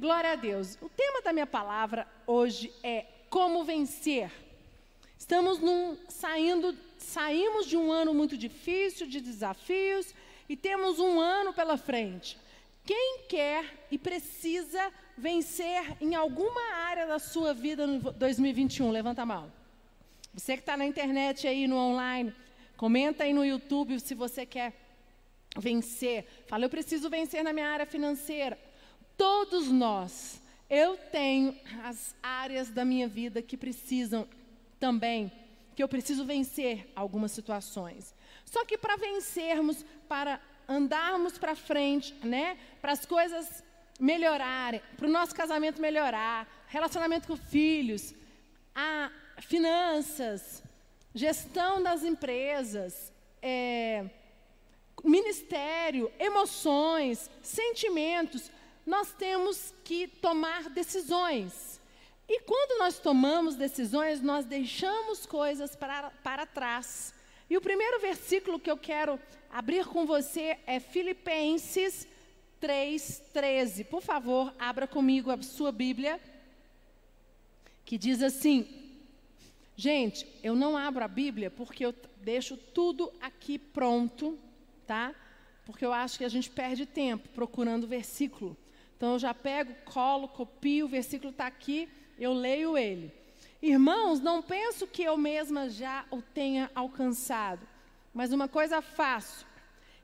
Glória a Deus. O tema da minha palavra hoje é como vencer. Estamos num, saindo, saímos de um ano muito difícil, de desafios, e temos um ano pela frente. Quem quer e precisa vencer em alguma área da sua vida no 2021? Levanta a mão. Você que está na internet aí, no online, comenta aí no YouTube se você quer vencer. Fala, eu preciso vencer na minha área financeira. Todos nós, eu tenho as áreas da minha vida que precisam também, que eu preciso vencer algumas situações. Só que para vencermos, para andarmos para frente, né, para as coisas melhorarem, para o nosso casamento melhorar, relacionamento com filhos, a finanças, gestão das empresas, é, ministério, emoções, sentimentos, nós temos que tomar decisões. E quando nós tomamos decisões, nós deixamos coisas para, para trás. E o primeiro versículo que eu quero abrir com você é Filipenses 3,13. Por favor, abra comigo a sua Bíblia, que diz assim. Gente, eu não abro a Bíblia porque eu deixo tudo aqui pronto tá? Porque eu acho que a gente perde tempo procurando o versículo. Então eu já pego, colo, copio, o versículo está aqui, eu leio ele. Irmãos, não penso que eu mesma já o tenha alcançado, mas uma coisa faço,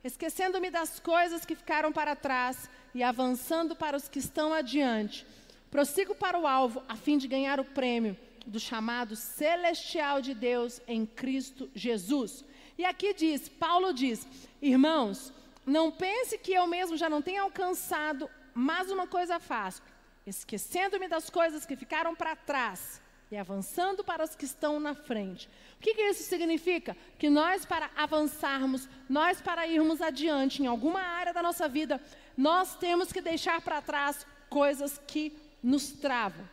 esquecendo-me das coisas que ficaram para trás e avançando para os que estão adiante. Prossigo para o alvo, a fim de ganhar o prêmio do chamado celestial de Deus em Cristo Jesus. E aqui diz, Paulo diz: Irmãos, não pense que eu mesmo já não tenha alcançado, mas uma coisa faço, esquecendo-me das coisas que ficaram para trás e avançando para os que estão na frente. O que, que isso significa? Que nós, para avançarmos, nós, para irmos adiante em alguma área da nossa vida, nós temos que deixar para trás coisas que nos travam.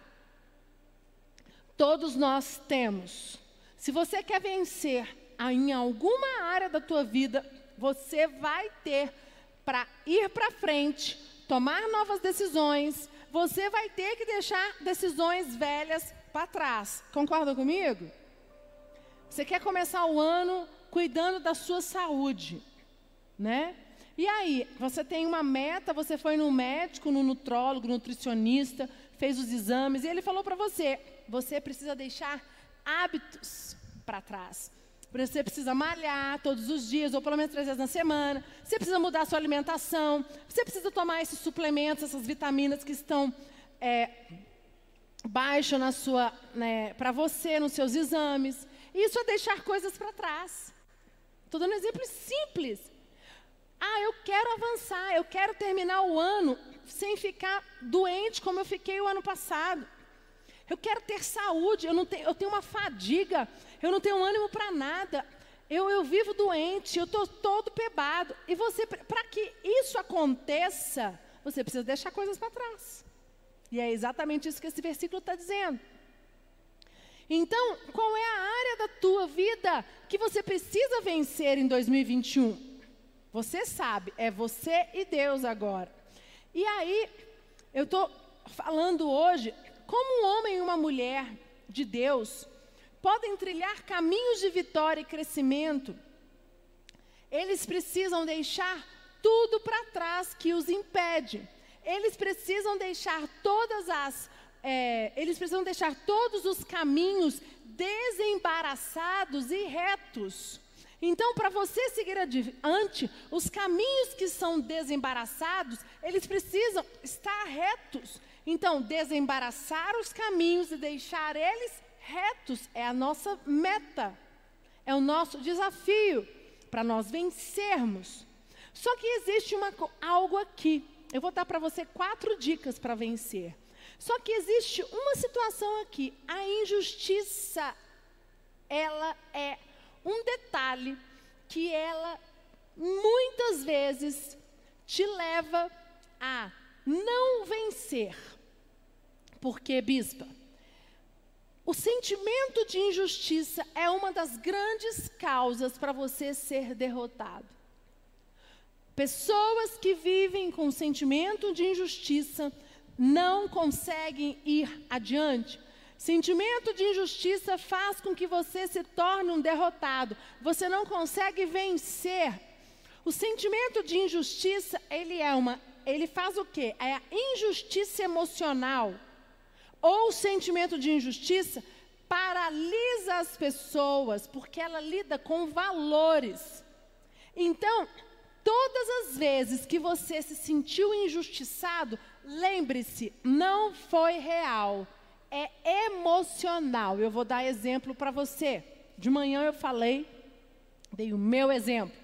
Todos nós temos. Se você quer vencer em alguma área da tua vida, você vai ter para ir para frente, tomar novas decisões, você vai ter que deixar decisões velhas para trás. Concorda comigo? Você quer começar o ano cuidando da sua saúde, né? E aí, você tem uma meta, você foi no médico, no nutrólogo, nutricionista, fez os exames e ele falou para você: você precisa deixar hábitos para trás. Você precisa malhar todos os dias, ou pelo menos três vezes na semana. Você precisa mudar a sua alimentação. Você precisa tomar esses suplementos, essas vitaminas que estão é, baixo na sua, né, para você, nos seus exames. Isso é deixar coisas para trás. Estou dando um exemplo simples. Ah, eu quero avançar, eu quero terminar o ano sem ficar doente como eu fiquei o ano passado. Eu quero ter saúde, eu, não tenho, eu tenho uma fadiga, eu não tenho ânimo para nada. Eu, eu vivo doente, eu estou todo pebado. E você, para que isso aconteça, você precisa deixar coisas para trás. E é exatamente isso que esse versículo está dizendo. Então, qual é a área da tua vida que você precisa vencer em 2021? Você sabe, é você e Deus agora. E aí, eu estou falando hoje como um homem e uma mulher de Deus podem trilhar caminhos de vitória e crescimento, eles precisam deixar tudo para trás que os impede. Eles precisam deixar todas as é, eles precisam deixar todos os caminhos desembaraçados e retos. Então, para você seguir adiante, os caminhos que são desembaraçados, eles precisam estar retos. Então, desembaraçar os caminhos e deixar eles retos é a nossa meta, é o nosso desafio para nós vencermos. Só que existe uma, algo aqui. Eu vou dar para você quatro dicas para vencer. Só que existe uma situação aqui. A injustiça, ela é um detalhe que ela muitas vezes te leva a não vencer. Porque, bispa, o sentimento de injustiça é uma das grandes causas para você ser derrotado. Pessoas que vivem com sentimento de injustiça não conseguem ir adiante. Sentimento de injustiça faz com que você se torne um derrotado. Você não consegue vencer. O sentimento de injustiça, ele é uma, ele faz o quê? É a injustiça emocional. Ou o sentimento de injustiça paralisa as pessoas, porque ela lida com valores. Então, todas as vezes que você se sentiu injustiçado, lembre-se, não foi real, é emocional. Eu vou dar exemplo para você. De manhã eu falei, dei o meu exemplo.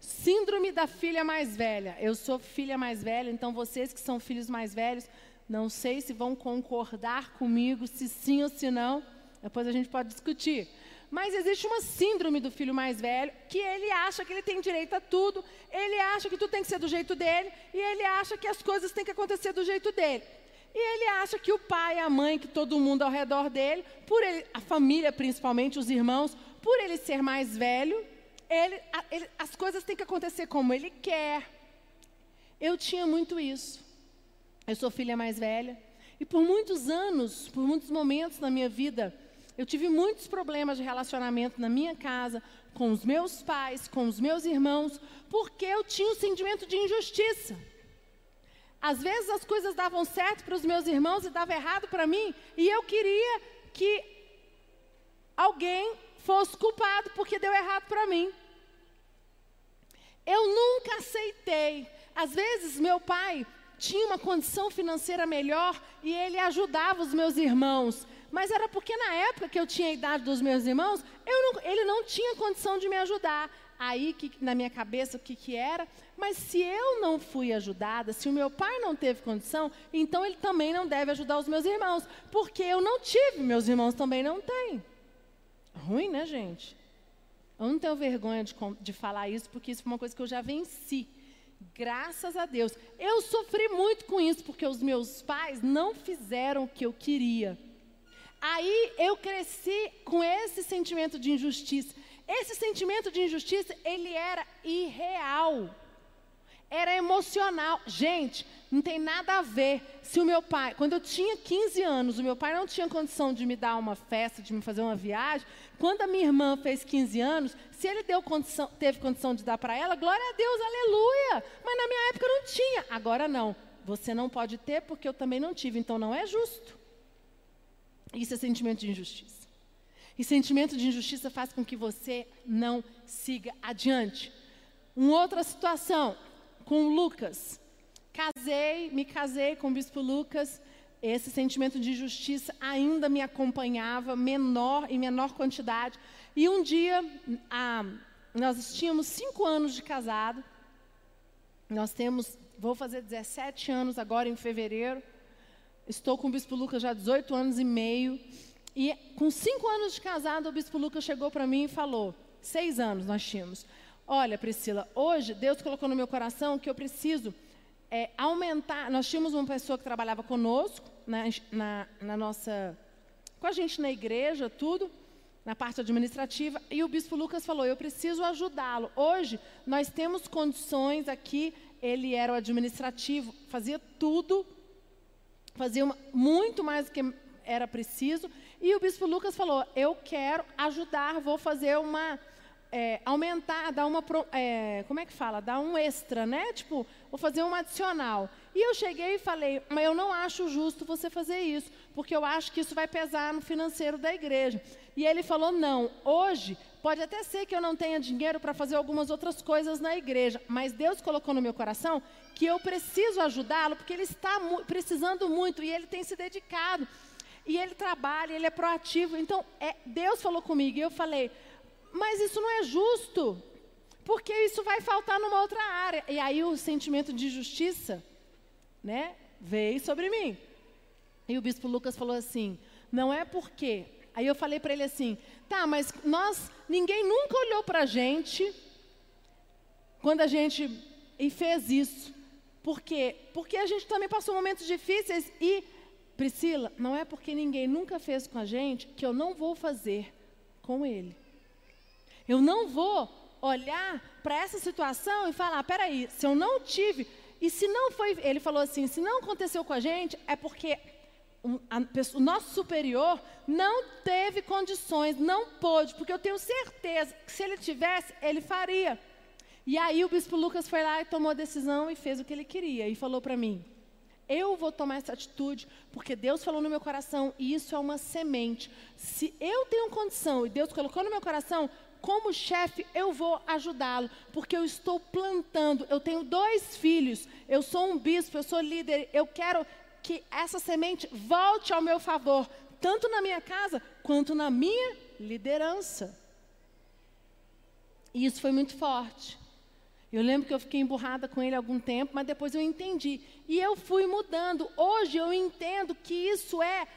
Síndrome da filha mais velha. Eu sou filha mais velha, então vocês que são filhos mais velhos, não sei se vão concordar comigo, se sim ou se não. Depois a gente pode discutir. Mas existe uma síndrome do filho mais velho que ele acha que ele tem direito a tudo, ele acha que tudo tem que ser do jeito dele e ele acha que as coisas têm que acontecer do jeito dele. E ele acha que o pai, a mãe, que todo mundo ao redor dele, por ele, a família principalmente, os irmãos, por ele ser mais velho, ele, ele, as coisas têm que acontecer como ele quer. Eu tinha muito isso. Eu sou filha mais velha. E por muitos anos, por muitos momentos na minha vida, eu tive muitos problemas de relacionamento na minha casa, com os meus pais, com os meus irmãos, porque eu tinha um sentimento de injustiça. Às vezes as coisas davam certo para os meus irmãos e dava errado para mim, e eu queria que alguém fosse culpado porque deu errado para mim. Eu nunca aceitei. Às vezes meu pai tinha uma condição financeira melhor e ele ajudava os meus irmãos mas era porque na época que eu tinha a idade dos meus irmãos, não, ele não tinha condição de me ajudar. Aí, que, na minha cabeça, o que, que era? Mas se eu não fui ajudada, se o meu pai não teve condição, então ele também não deve ajudar os meus irmãos, porque eu não tive, meus irmãos também não têm. Ruim, né, gente? Eu não tenho vergonha de, de falar isso, porque isso foi uma coisa que eu já venci. Graças a Deus. Eu sofri muito com isso, porque os meus pais não fizeram o que eu queria. Aí eu cresci com esse sentimento de injustiça. Esse sentimento de injustiça, ele era irreal. Era emocional. Gente, não tem nada a ver. Se o meu pai, quando eu tinha 15 anos, o meu pai não tinha condição de me dar uma festa, de me fazer uma viagem. Quando a minha irmã fez 15 anos, se ele deu condição, teve condição de dar para ela, glória a Deus, aleluia. Mas na minha época não tinha. Agora não. Você não pode ter porque eu também não tive, então não é justo. Isso é sentimento de injustiça. E sentimento de injustiça faz com que você não siga adiante. Uma outra situação com Lucas. Casei, me casei com o bispo Lucas. Esse sentimento de injustiça ainda me acompanhava, menor em menor quantidade. E um dia, nós tínhamos cinco anos de casado. Nós temos, vou fazer 17 anos agora em fevereiro. Estou com o Bispo Lucas já há 18 anos e meio. E com cinco anos de casado, o Bispo Lucas chegou para mim e falou: seis anos nós tínhamos. Olha, Priscila, hoje Deus colocou no meu coração que eu preciso é, aumentar. Nós tínhamos uma pessoa que trabalhava conosco, na, na, na nossa. com a gente na igreja, tudo na parte administrativa, e o bispo Lucas falou: Eu preciso ajudá-lo. Hoje nós temos condições aqui, ele era o administrativo, fazia tudo fazia muito mais do que era preciso. E o bispo Lucas falou: Eu quero ajudar, vou fazer uma. É, aumentar, dar uma. É, como é que fala? Dar um extra, né? Tipo, vou fazer um adicional. E eu cheguei e falei: Mas eu não acho justo você fazer isso, porque eu acho que isso vai pesar no financeiro da igreja. E ele falou: Não, hoje pode até ser que eu não tenha dinheiro para fazer algumas outras coisas na igreja, mas Deus colocou no meu coração que eu preciso ajudá-lo, porque ele está mu precisando muito e ele tem se dedicado. E ele trabalha, ele é proativo. Então, é, Deus falou comigo e eu falei: Mas isso não é justo, porque isso vai faltar numa outra área. E aí o sentimento de justiça, né, veio sobre mim. E o bispo Lucas falou assim: Não é porque. Aí eu falei para ele assim: Tá, mas nós, ninguém nunca olhou para a gente quando a gente e fez isso. Por quê? Porque a gente também passou momentos difíceis e, Priscila, não é porque ninguém nunca fez com a gente que eu não vou fazer com ele. Eu não vou olhar para essa situação e falar: peraí, se eu não tive, E se não foi, ele falou assim, se não aconteceu com a gente, é porque o nosso superior não teve condições, não pôde, porque eu tenho certeza que se ele tivesse, ele faria. E aí o bispo Lucas foi lá e tomou a decisão e fez o que ele queria e falou para mim: eu vou tomar essa atitude porque Deus falou no meu coração e isso é uma semente. Se eu tenho condição e Deus colocou no meu coração, como chefe, eu vou ajudá-lo, porque eu estou plantando. Eu tenho dois filhos, eu sou um bispo, eu sou líder, eu quero que essa semente volte ao meu favor, tanto na minha casa quanto na minha liderança. E isso foi muito forte. Eu lembro que eu fiquei emburrada com ele algum tempo, mas depois eu entendi. E eu fui mudando. Hoje eu entendo que isso é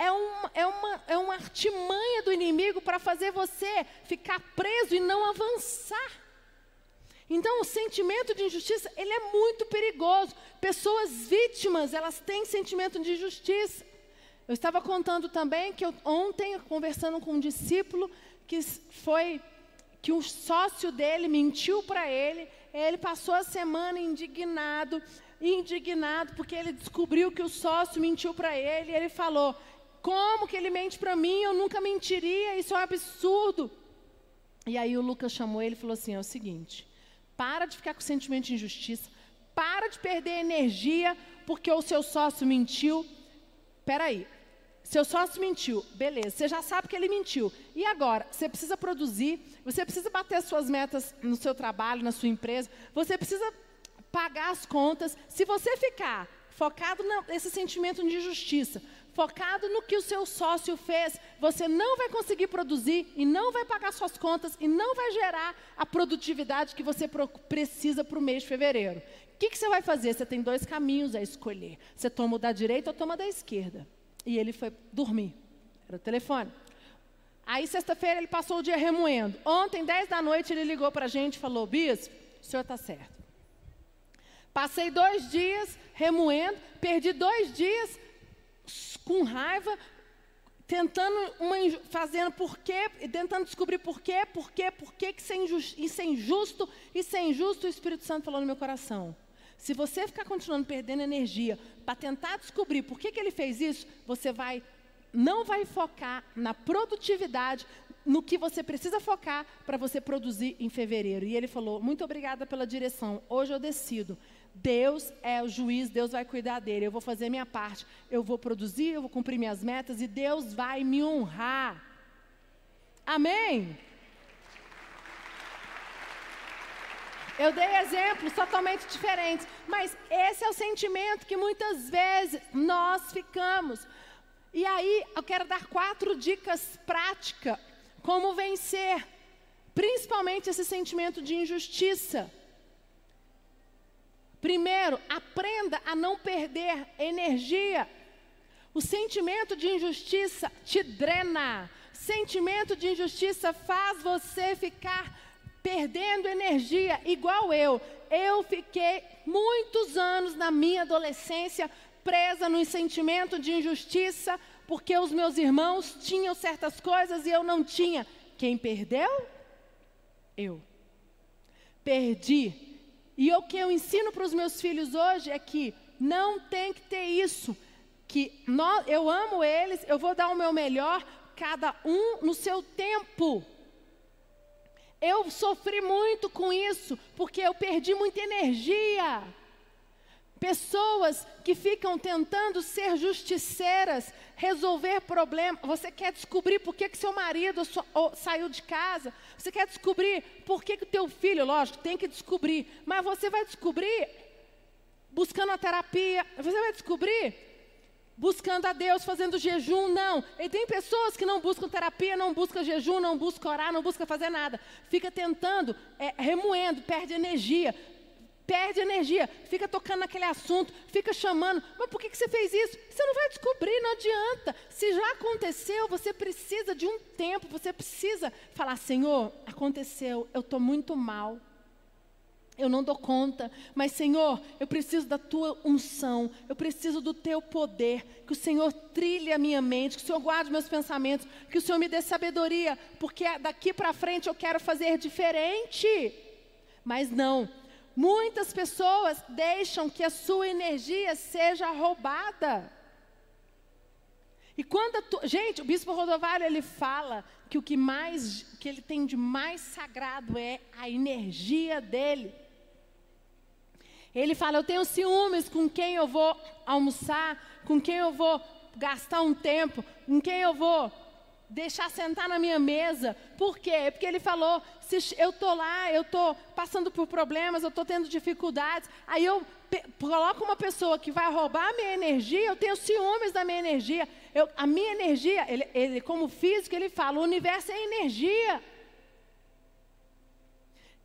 é uma, é uma, é uma artimanha do inimigo para fazer você ficar preso e não avançar. Então, o sentimento de injustiça, ele é muito perigoso. Pessoas vítimas, elas têm sentimento de injustiça. Eu estava contando também que eu, ontem, conversando com um discípulo, que foi que o sócio dele mentiu para ele, ele passou a semana indignado, indignado, porque ele descobriu que o sócio mentiu para ele, e ele falou: Como que ele mente para mim? Eu nunca mentiria, isso é um absurdo. E aí o Lucas chamou ele e falou assim: É o seguinte, para de ficar com sentimento de injustiça, para de perder energia porque o seu sócio mentiu. Peraí, seu sócio mentiu, beleza, você já sabe que ele mentiu. E agora? Você precisa produzir, você precisa bater as suas metas no seu trabalho, na sua empresa, você precisa pagar as contas. Se você ficar focado nesse sentimento de injustiça, focado no que o seu sócio fez, você não vai conseguir produzir e não vai pagar suas contas e não vai gerar a produtividade que você precisa para o mês de fevereiro. O que, que você vai fazer? Você tem dois caminhos a escolher. Você toma o da direita ou toma da esquerda. E ele foi dormir. Era o telefone. Aí, sexta-feira, ele passou o dia remoendo. Ontem, 10 da noite, ele ligou para a gente e falou: Bispo, o senhor está certo. Passei dois dias remoendo, perdi dois dias com raiva, tentando uma, fazendo por quê, tentando descobrir por quê, por quê, por quê que isso é, injusto, isso é injusto, isso é injusto, o Espírito Santo falou no meu coração. Se você ficar continuando perdendo energia para tentar descobrir por que, que ele fez isso, você vai não vai focar na produtividade, no que você precisa focar para você produzir em fevereiro. E ele falou: Muito obrigada pela direção. Hoje eu decido. Deus é o juiz, Deus vai cuidar dele. Eu vou fazer minha parte. Eu vou produzir, eu vou cumprir minhas metas e Deus vai me honrar. Amém? Eu dei exemplos totalmente diferentes, mas esse é o sentimento que muitas vezes nós ficamos. E aí, eu quero dar quatro dicas práticas como vencer, principalmente esse sentimento de injustiça. Primeiro, aprenda a não perder energia. O sentimento de injustiça te drena. Sentimento de injustiça faz você ficar perdendo energia, igual eu. Eu fiquei muitos anos na minha adolescência presa no sentimento de injustiça, porque os meus irmãos tinham certas coisas e eu não tinha. Quem perdeu? Eu. Perdi. E o que eu ensino para os meus filhos hoje é que não tem que ter isso. Que nós, eu amo eles, eu vou dar o meu melhor, cada um no seu tempo. Eu sofri muito com isso, porque eu perdi muita energia. Pessoas que ficam tentando ser justiceiras, resolver problemas. Você quer descobrir por que, que seu marido saiu de casa. Você quer descobrir por que, o teu filho, lógico, tem que descobrir. Mas você vai descobrir buscando a terapia. Você vai descobrir buscando a Deus, fazendo jejum, não. E tem pessoas que não buscam terapia, não buscam jejum, não buscam orar, não buscam fazer nada. Fica tentando, é, remoendo, perde energia. Perde energia, fica tocando naquele assunto, fica chamando. Mas por que, que você fez isso? Você não vai descobrir, não adianta. Se já aconteceu, você precisa de um tempo, você precisa falar: Senhor, aconteceu, eu estou muito mal eu não dou conta, mas Senhor, eu preciso da tua unção, eu preciso do teu poder, que o Senhor trilhe a minha mente, que o Senhor guarde meus pensamentos, que o Senhor me dê sabedoria, porque daqui para frente eu quero fazer diferente. Mas não, Muitas pessoas deixam que a sua energia seja roubada. E quando tu, gente, o bispo Rodovalho ele fala que o que mais que ele tem de mais sagrado é a energia dele. Ele fala: "Eu tenho ciúmes com quem eu vou almoçar, com quem eu vou gastar um tempo, com quem eu vou deixar sentar na minha mesa. Por quê? Porque ele falou: se eu estou lá, eu estou passando por problemas, eu estou tendo dificuldades, aí eu coloco uma pessoa que vai roubar a minha energia, eu tenho ciúmes da minha energia. Eu, a minha energia, ele, ele, como físico, ele fala: o universo é energia.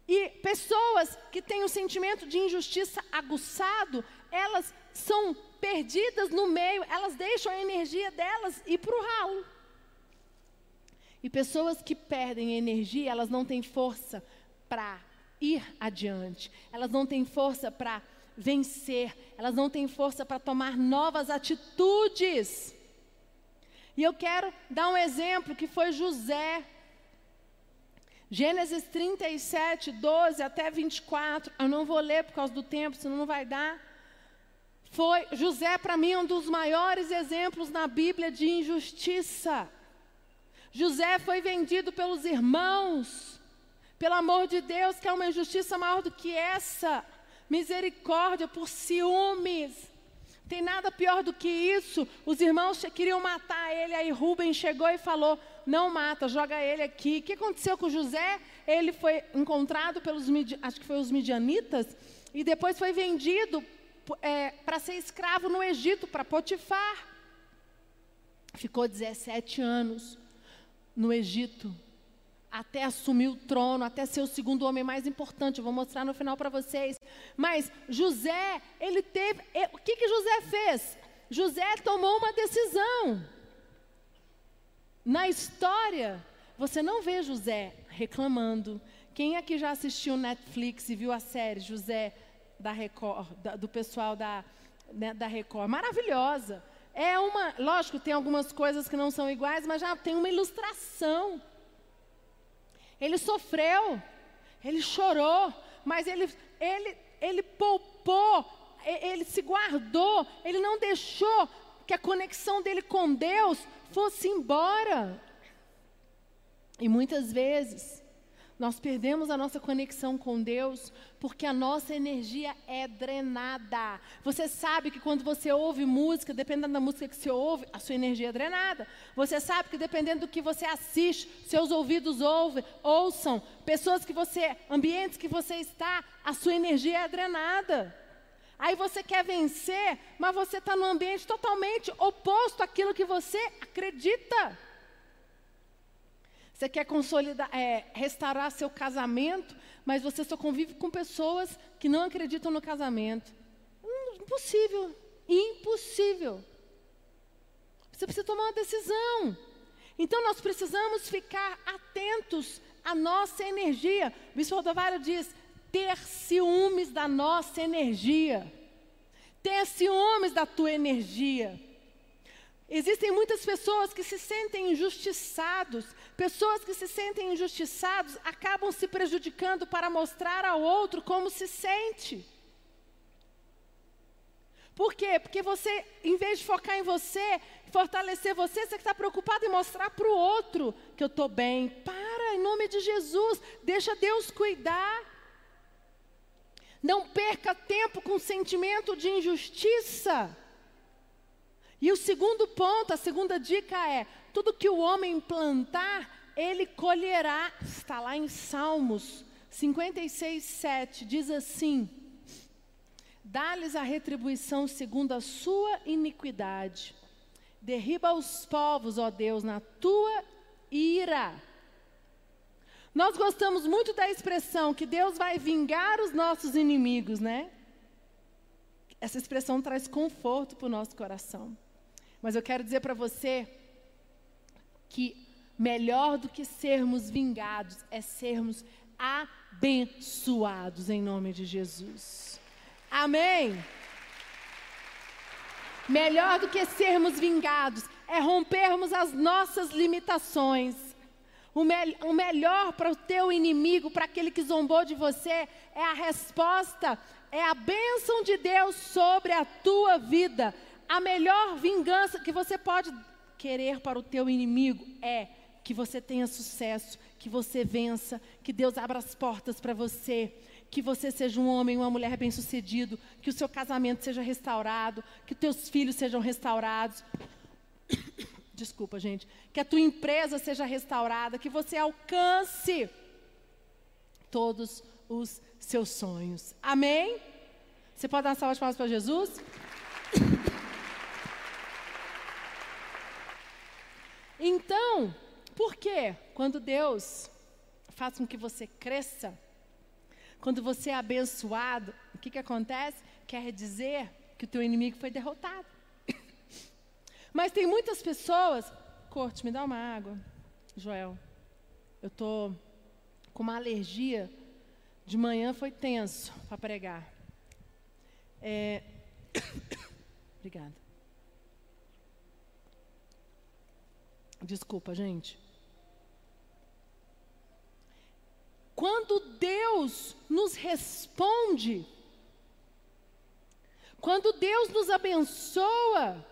E pessoas que têm um sentimento de injustiça aguçado, elas são perdidas no meio, elas deixam a energia delas ir para o ralo. E pessoas que perdem energia, elas não têm força para ir adiante, elas não têm força para vencer, elas não têm força para tomar novas atitudes. E eu quero dar um exemplo que foi José. Gênesis 37, 12 até 24. Eu não vou ler por causa do tempo, senão não vai dar. Foi José para mim um dos maiores exemplos na Bíblia de injustiça. José foi vendido pelos irmãos. Pelo amor de Deus, que é uma injustiça maior do que essa. Misericórdia por ciúmes. Tem nada pior do que isso. Os irmãos queriam matar ele, aí Rubem chegou e falou: Não mata, joga ele aqui. O que aconteceu com José? Ele foi encontrado pelos, acho que foi os midianitas, e depois foi vendido é, para ser escravo no Egito, para Potifar. Ficou 17 anos no Egito, até assumir o trono, até ser o segundo homem mais importante. Eu vou mostrar no final para vocês. Mas José, ele teve. O que, que José fez? José tomou uma decisão. Na história, você não vê José reclamando. Quem aqui já assistiu Netflix e viu a série José da Record, da, do pessoal da, né, da Record? Maravilhosa. É uma, lógico, tem algumas coisas que não são iguais, mas já tem uma ilustração. Ele sofreu, ele chorou, mas ele, ele, ele poupou, ele se guardou, ele não deixou que a conexão dele com Deus fosse embora. E muitas vezes, nós perdemos a nossa conexão com Deus porque a nossa energia é drenada. Você sabe que quando você ouve música, dependendo da música que você ouve, a sua energia é drenada. Você sabe que dependendo do que você assiste, seus ouvidos ouvem, ouçam, pessoas que você, ambientes que você está, a sua energia é drenada. Aí você quer vencer, mas você está num ambiente totalmente oposto àquilo que você acredita. Você quer consolidar, é, restaurar seu casamento, mas você só convive com pessoas que não acreditam no casamento. Impossível. Impossível. Você precisa tomar uma decisão. Então nós precisamos ficar atentos à nossa energia. O Bispo Rodovalho diz: ter ciúmes da nossa energia. Ter ciúmes da tua energia. Existem muitas pessoas que se sentem injustiçados. Pessoas que se sentem injustiçados acabam se prejudicando para mostrar ao outro como se sente. Por quê? Porque você, em vez de focar em você, fortalecer você, você está preocupado em mostrar para o outro que eu estou bem. Para, em nome de Jesus, deixa Deus cuidar. Não perca tempo com sentimento de injustiça. E o segundo ponto, a segunda dica é: tudo que o homem plantar, ele colherá. Está lá em Salmos 56, 7, diz assim: Dá-lhes a retribuição segundo a sua iniquidade. Derriba os povos, ó Deus, na tua ira. Nós gostamos muito da expressão que Deus vai vingar os nossos inimigos, né? Essa expressão traz conforto para o nosso coração. Mas eu quero dizer para você que melhor do que sermos vingados é sermos abençoados em nome de Jesus. Amém. Melhor do que sermos vingados é rompermos as nossas limitações. O, me o melhor para o teu inimigo, para aquele que zombou de você, é a resposta, é a bênção de Deus sobre a tua vida. A melhor vingança que você pode querer para o teu inimigo é que você tenha sucesso, que você vença, que Deus abra as portas para você, que você seja um homem, uma mulher bem-sucedido, que o seu casamento seja restaurado, que teus filhos sejam restaurados. Desculpa, gente. Que a tua empresa seja restaurada, que você alcance todos os seus sonhos. Amém? Você pode dar uma salva de palmas para Jesus? Então, por quê? Quando Deus faz com que você cresça, quando você é abençoado, o que, que acontece? Quer dizer que o teu inimigo foi derrotado. Mas tem muitas pessoas. Corte, me dá uma água, Joel. Eu tô com uma alergia. De manhã foi tenso para pregar. É... Obrigada. Desculpa, gente. Quando Deus nos responde, quando Deus nos abençoa,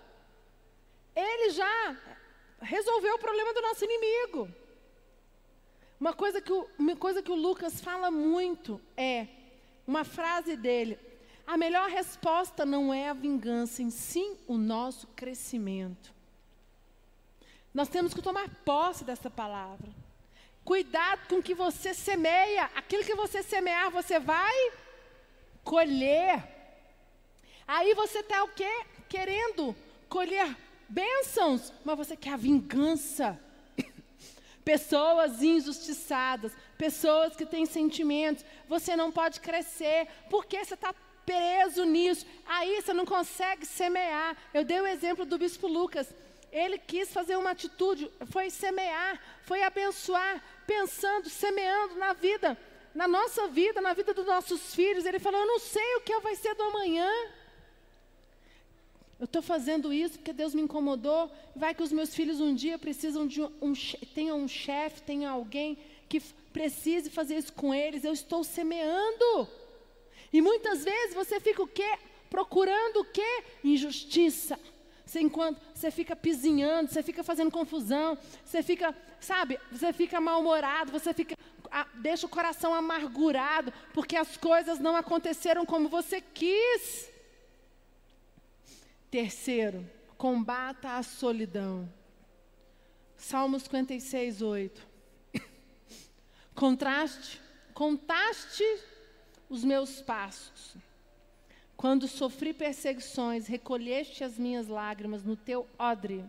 Ele já resolveu o problema do nosso inimigo. Uma coisa que o, uma coisa que o Lucas fala muito é uma frase dele: a melhor resposta não é a vingança, em sim o nosso crescimento. Nós temos que tomar posse dessa palavra. Cuidado com o que você semeia. Aquilo que você semear, você vai colher. Aí você está o quê? Querendo colher bênçãos, mas você quer a vingança. Pessoas injustiçadas, pessoas que têm sentimentos, você não pode crescer, porque você está preso nisso. Aí você não consegue semear. Eu dei o exemplo do bispo Lucas. Ele quis fazer uma atitude, foi semear, foi abençoar, pensando, semeando na vida, na nossa vida, na vida dos nossos filhos. Ele falou: Eu não sei o que vai ser do amanhã. Eu estou fazendo isso porque Deus me incomodou. Vai que os meus filhos um dia precisam de um, um tenham um chefe, tenham alguém que precise fazer isso com eles. Eu estou semeando. E muitas vezes você fica o quê? Procurando o quê? Injustiça você, enquanto, você fica pisinhando, você fica fazendo confusão, você fica, sabe, você fica mal-humorado, você fica, a, deixa o coração amargurado, porque as coisas não aconteceram como você quis. Terceiro, combata a solidão. Salmos 56, 8. Contraste, contaste os meus passos quando sofri perseguições, recolheste as minhas lágrimas no teu odre.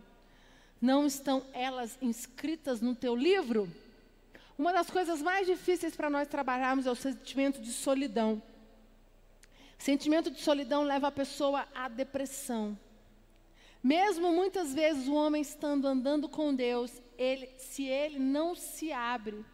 Não estão elas inscritas no teu livro? Uma das coisas mais difíceis para nós trabalharmos é o sentimento de solidão. Sentimento de solidão leva a pessoa à depressão. Mesmo muitas vezes o homem estando andando com Deus, ele, se ele não se abre,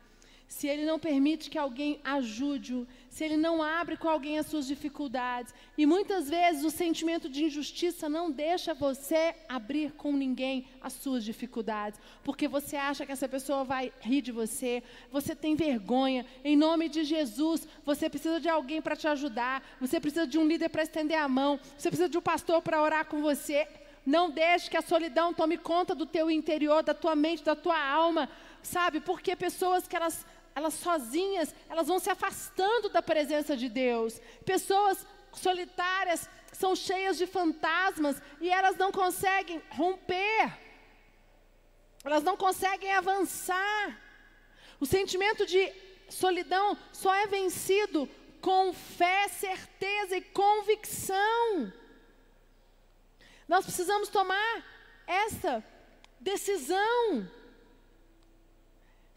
se ele não permite que alguém ajude-o, se ele não abre com alguém as suas dificuldades. E muitas vezes o sentimento de injustiça não deixa você abrir com ninguém as suas dificuldades, porque você acha que essa pessoa vai rir de você, você tem vergonha. Em nome de Jesus, você precisa de alguém para te ajudar, você precisa de um líder para estender a mão, você precisa de um pastor para orar com você. Não deixe que a solidão tome conta do teu interior, da tua mente, da tua alma, sabe? Porque pessoas que elas elas sozinhas, elas vão se afastando da presença de Deus. Pessoas solitárias são cheias de fantasmas e elas não conseguem romper. Elas não conseguem avançar. O sentimento de solidão só é vencido com fé, certeza e convicção. Nós precisamos tomar essa decisão.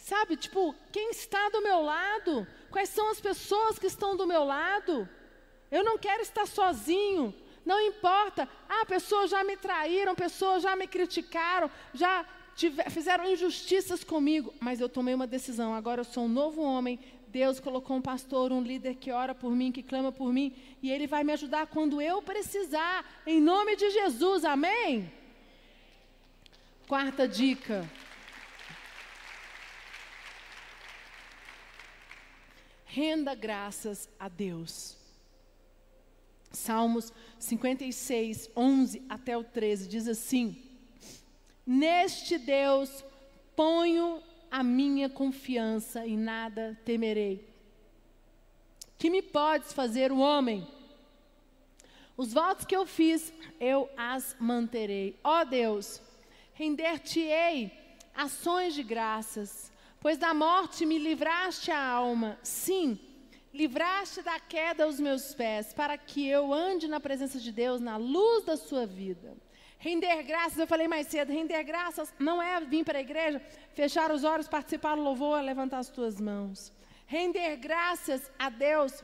Sabe, tipo, quem está do meu lado? Quais são as pessoas que estão do meu lado? Eu não quero estar sozinho. Não importa. Ah, pessoas já me traíram, pessoas já me criticaram, já tiver, fizeram injustiças comigo. Mas eu tomei uma decisão. Agora eu sou um novo homem. Deus colocou um pastor, um líder que ora por mim, que clama por mim. E ele vai me ajudar quando eu precisar. Em nome de Jesus. Amém? Quarta dica. Renda graças a Deus. Salmos 56, 11 até o 13 diz assim: Neste Deus ponho a minha confiança e nada temerei. Que me podes fazer o homem? Os votos que eu fiz, eu as manterei. Ó Deus, render-te-ei ações de graças, pois da morte me livraste a alma. Sim, livraste da queda os meus pés, para que eu ande na presença de Deus, na luz da sua vida. Render graças, eu falei mais cedo, render graças não é vir para a igreja, fechar os olhos, participar do louvor, levantar as tuas mãos. Render graças a Deus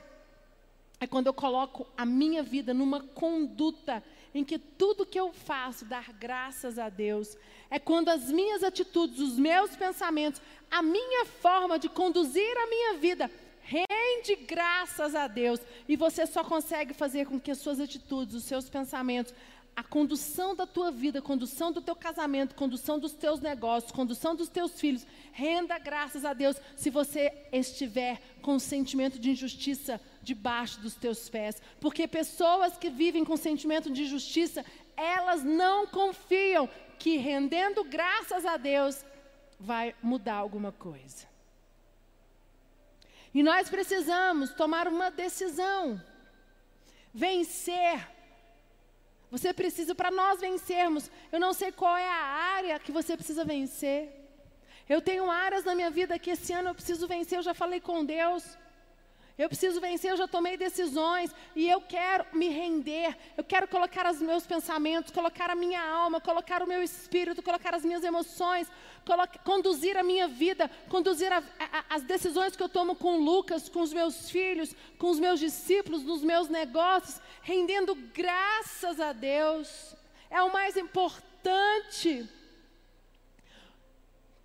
é quando eu coloco a minha vida numa conduta em que tudo que eu faço, dar graças a Deus. É quando as minhas atitudes, os meus pensamentos, a minha forma de conduzir a minha vida rende graças a Deus. E você só consegue fazer com que as suas atitudes, os seus pensamentos, a condução da tua vida, condução do teu casamento, condução dos teus negócios, condução dos teus filhos, renda graças a Deus se você estiver com sentimento de injustiça debaixo dos teus pés. Porque pessoas que vivem com sentimento de injustiça, elas não confiam que rendendo graças a Deus vai mudar alguma coisa. E nós precisamos tomar uma decisão. Vencer você precisa, para nós vencermos, eu não sei qual é a área que você precisa vencer. Eu tenho áreas na minha vida que esse ano eu preciso vencer, eu já falei com Deus. Eu preciso vencer, eu já tomei decisões e eu quero me render. Eu quero colocar os meus pensamentos, colocar a minha alma, colocar o meu espírito, colocar as minhas emoções, conduzir a minha vida, conduzir a, a, as decisões que eu tomo com Lucas, com os meus filhos, com os meus discípulos, nos meus negócios, rendendo graças a Deus. É o mais importante.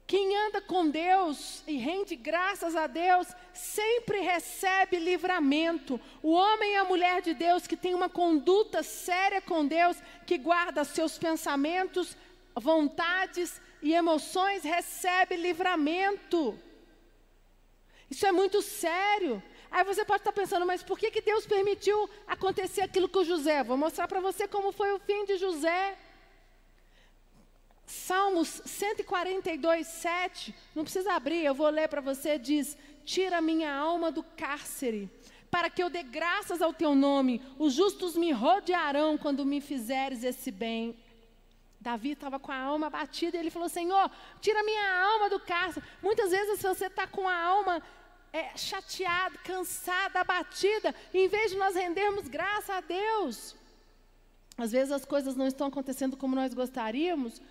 Quem anda com Deus e rende graças a Deus, sempre recebe livramento. O homem e a mulher de Deus que tem uma conduta séria com Deus, que guarda seus pensamentos, vontades e emoções, recebe livramento. Isso é muito sério. Aí você pode estar pensando, mas por que, que Deus permitiu acontecer aquilo com José? Vou mostrar para você como foi o fim de José. Salmos 142, 7, não precisa abrir, eu vou ler para você, diz: Tira minha alma do cárcere, para que eu dê graças ao teu nome, os justos me rodearão quando me fizeres esse bem. Davi estava com a alma batida e ele falou: Senhor, tira minha alma do cárcere. Muitas vezes você está com a alma é, chateada, cansada, abatida, em vez de nós rendermos graça a Deus, às vezes as coisas não estão acontecendo como nós gostaríamos,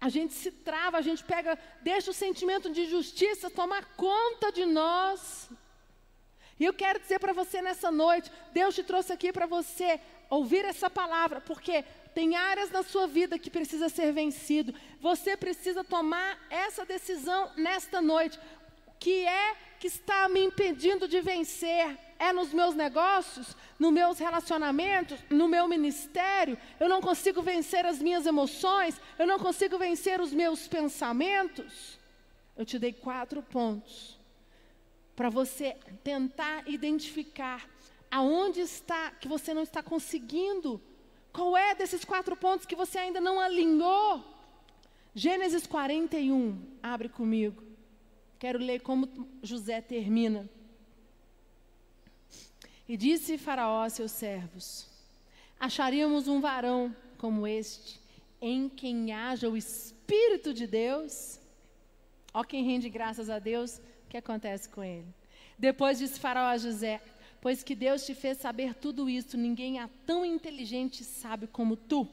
a gente se trava, a gente pega, deixa o sentimento de justiça tomar conta de nós. E eu quero dizer para você nessa noite, Deus te trouxe aqui para você ouvir essa palavra, porque tem áreas na sua vida que precisa ser vencido. Você precisa tomar essa decisão nesta noite. O que é que está me impedindo de vencer? É nos meus negócios, nos meus relacionamentos, no meu ministério. Eu não consigo vencer as minhas emoções, eu não consigo vencer os meus pensamentos. Eu te dei quatro pontos para você tentar identificar aonde está que você não está conseguindo. Qual é desses quatro pontos que você ainda não alinhou? Gênesis 41, abre comigo. Quero ler como José termina. E disse Faraó a seus servos: Acharíamos um varão como este, em quem haja o Espírito de Deus? Ó, quem rende graças a Deus, o que acontece com ele? Depois disse Faraó a José: Pois que Deus te fez saber tudo isso, ninguém há tão inteligente e sábio como tu.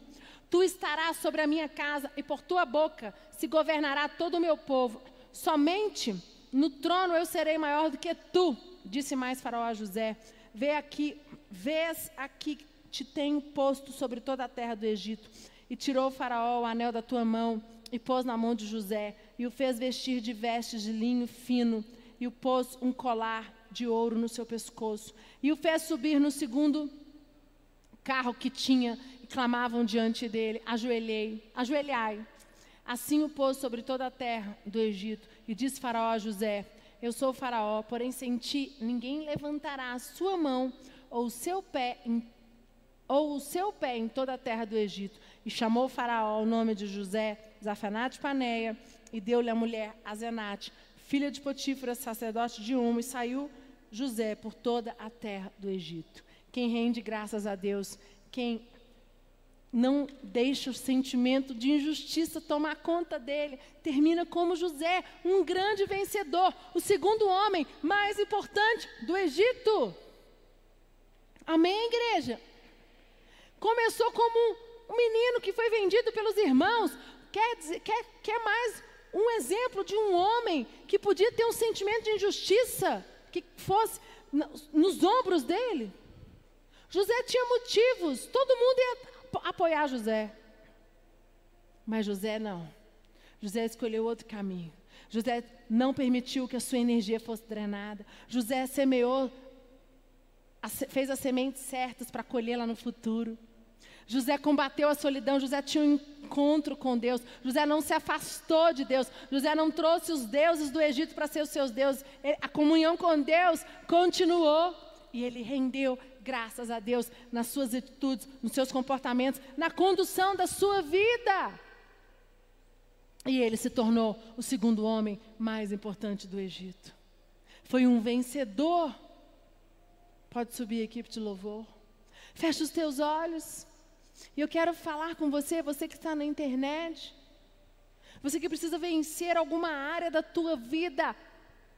Tu estarás sobre a minha casa e por tua boca se governará todo o meu povo. Somente no trono eu serei maior do que tu, disse mais Faraó a José. Vê aqui, vês aqui te tenho posto sobre toda a terra do Egito. E tirou o faraó o anel da tua mão e pôs na mão de José e o fez vestir de vestes de linho fino e o pôs um colar de ouro no seu pescoço e o fez subir no segundo carro que tinha e clamavam diante dele: Ajoelhei, ajoelhai. Assim o pôs sobre toda a terra do Egito e disse Faraó a José: Eu sou o Faraó, porém sem ti ninguém levantará a sua mão ou o seu pé em, ou o seu pé em toda a terra do Egito. E chamou o Faraó o nome de José, Zafanate Paneia, e deu-lhe a mulher Azenate, filha de Potífera, sacerdote de Uma, e saiu José por toda a terra do Egito. Quem rende graças a Deus, quem não deixa o sentimento de injustiça tomar conta dele. Termina como José, um grande vencedor, o segundo homem mais importante do Egito. Amém, igreja? Começou como um menino que foi vendido pelos irmãos. Quer, dizer, quer, quer mais um exemplo de um homem que podia ter um sentimento de injustiça que fosse nos ombros dele? José tinha motivos, todo mundo ia apoiar José. Mas José não. José escolheu outro caminho. José não permitiu que a sua energia fosse drenada. José semeou, fez as sementes certas para colhê-la no futuro. José combateu a solidão, José tinha um encontro com Deus. José não se afastou de Deus. José não trouxe os deuses do Egito para ser os seus deuses. A comunhão com Deus continuou e ele rendeu graças a Deus nas suas atitudes, nos seus comportamentos, na condução da sua vida. E ele se tornou o segundo homem mais importante do Egito. Foi um vencedor. Pode subir a equipe de louvor. Feche os teus olhos. E eu quero falar com você, você que está na internet. Você que precisa vencer alguma área da tua vida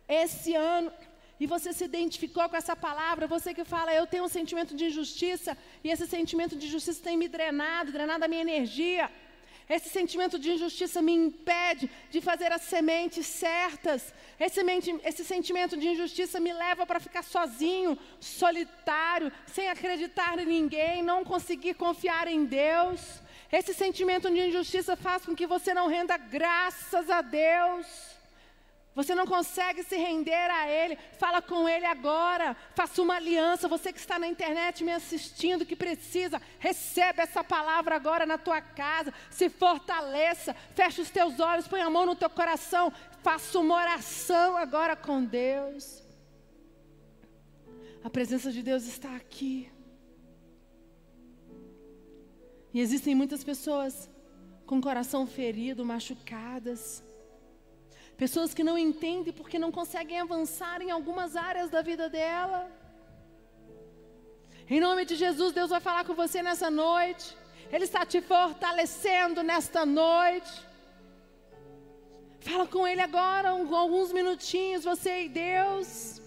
esse ano e você se identificou com essa palavra, você que fala, eu tenho um sentimento de injustiça, e esse sentimento de injustiça tem me drenado, drenado a minha energia. Esse sentimento de injustiça me impede de fazer as sementes certas. Esse, esse sentimento de injustiça me leva para ficar sozinho, solitário, sem acreditar em ninguém, não conseguir confiar em Deus. Esse sentimento de injustiça faz com que você não renda graças a Deus. Você não consegue se render a Ele. Fala com Ele agora. Faça uma aliança. Você que está na internet me assistindo, que precisa, recebe essa palavra agora na tua casa. Se fortaleça. Feche os teus olhos, põe a mão no teu coração. Faça uma oração agora com Deus. A presença de Deus está aqui. E existem muitas pessoas com o coração ferido, machucadas Pessoas que não entendem porque não conseguem avançar em algumas áreas da vida dela. Em nome de Jesus, Deus vai falar com você nessa noite. Ele está te fortalecendo nesta noite. Fala com Ele agora, alguns minutinhos, você e Deus.